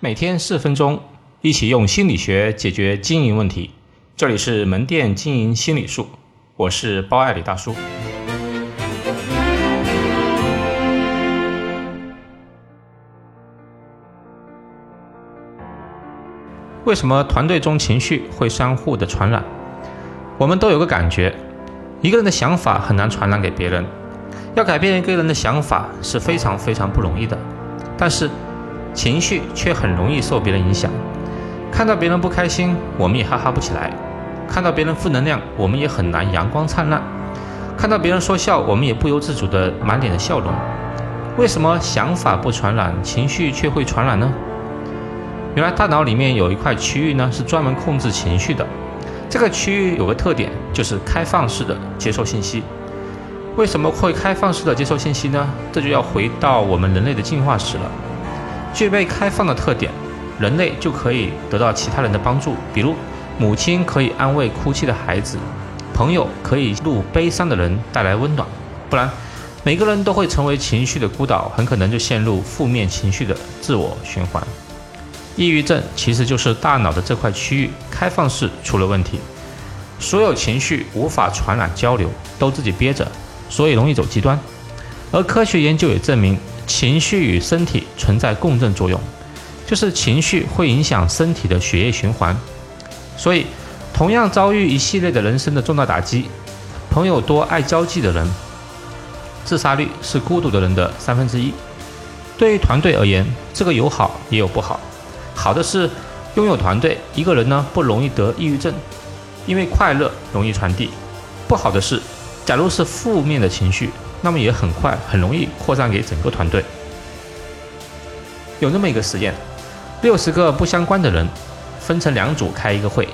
每天四分钟，一起用心理学解决经营问题。这里是门店经营心理术，我是包爱李大叔。为什么团队中情绪会相互的传染？我们都有个感觉，一个人的想法很难传染给别人。要改变一个人的想法是非常非常不容易的，但是。情绪却很容易受别人影响，看到别人不开心，我们也哈哈不起来；看到别人负能量，我们也很难阳光灿烂；看到别人说笑，我们也不由自主的满脸的笑容。为什么想法不传染，情绪却会传染呢？原来大脑里面有一块区域呢，是专门控制情绪的。这个区域有个特点，就是开放式的接受信息。为什么会开放式的接受信息呢？这就要回到我们人类的进化史了。具备开放的特点，人类就可以得到其他人的帮助。比如，母亲可以安慰哭泣的孩子，朋友可以路悲伤的人带来温暖。不然，每个人都会成为情绪的孤岛，很可能就陷入负面情绪的自我循环。抑郁症其实就是大脑的这块区域开放式出了问题，所有情绪无法传染交流，都自己憋着，所以容易走极端。而科学研究也证明。情绪与身体存在共振作用，就是情绪会影响身体的血液循环。所以，同样遭遇一系列的人生的重大打击，朋友多、爱交际的人，自杀率是孤独的人的三分之一。对于团队而言，这个有好也有不好。好的是拥有团队，一个人呢不容易得抑郁症，因为快乐容易传递。不好的是，假如是负面的情绪。那么也很快很容易扩散给整个团队。有那么一个实验，六十个不相关的人分成两组开一个会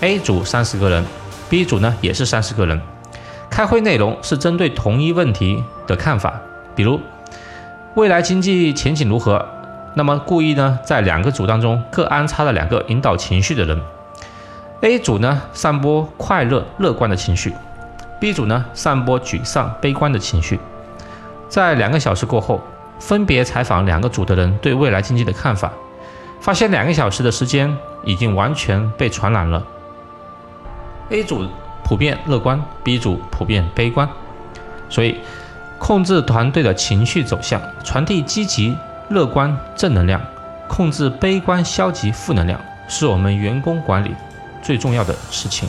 ，A 组三十个人，B 组呢也是三十个人。开会内容是针对同一问题的看法，比如未来经济前景如何。那么故意呢在两个组当中各安插了两个引导情绪的人，A 组呢散播快乐乐观的情绪。B 组呢，散播沮丧、悲观的情绪。在两个小时过后，分别采访两个组的人对未来经济的看法，发现两个小时的时间已经完全被传染了。A 组普遍乐观，B 组普遍悲观。所以，控制团队的情绪走向，传递积极、乐观、正能量，控制悲观、消极、负能量，是我们员工管理最重要的事情。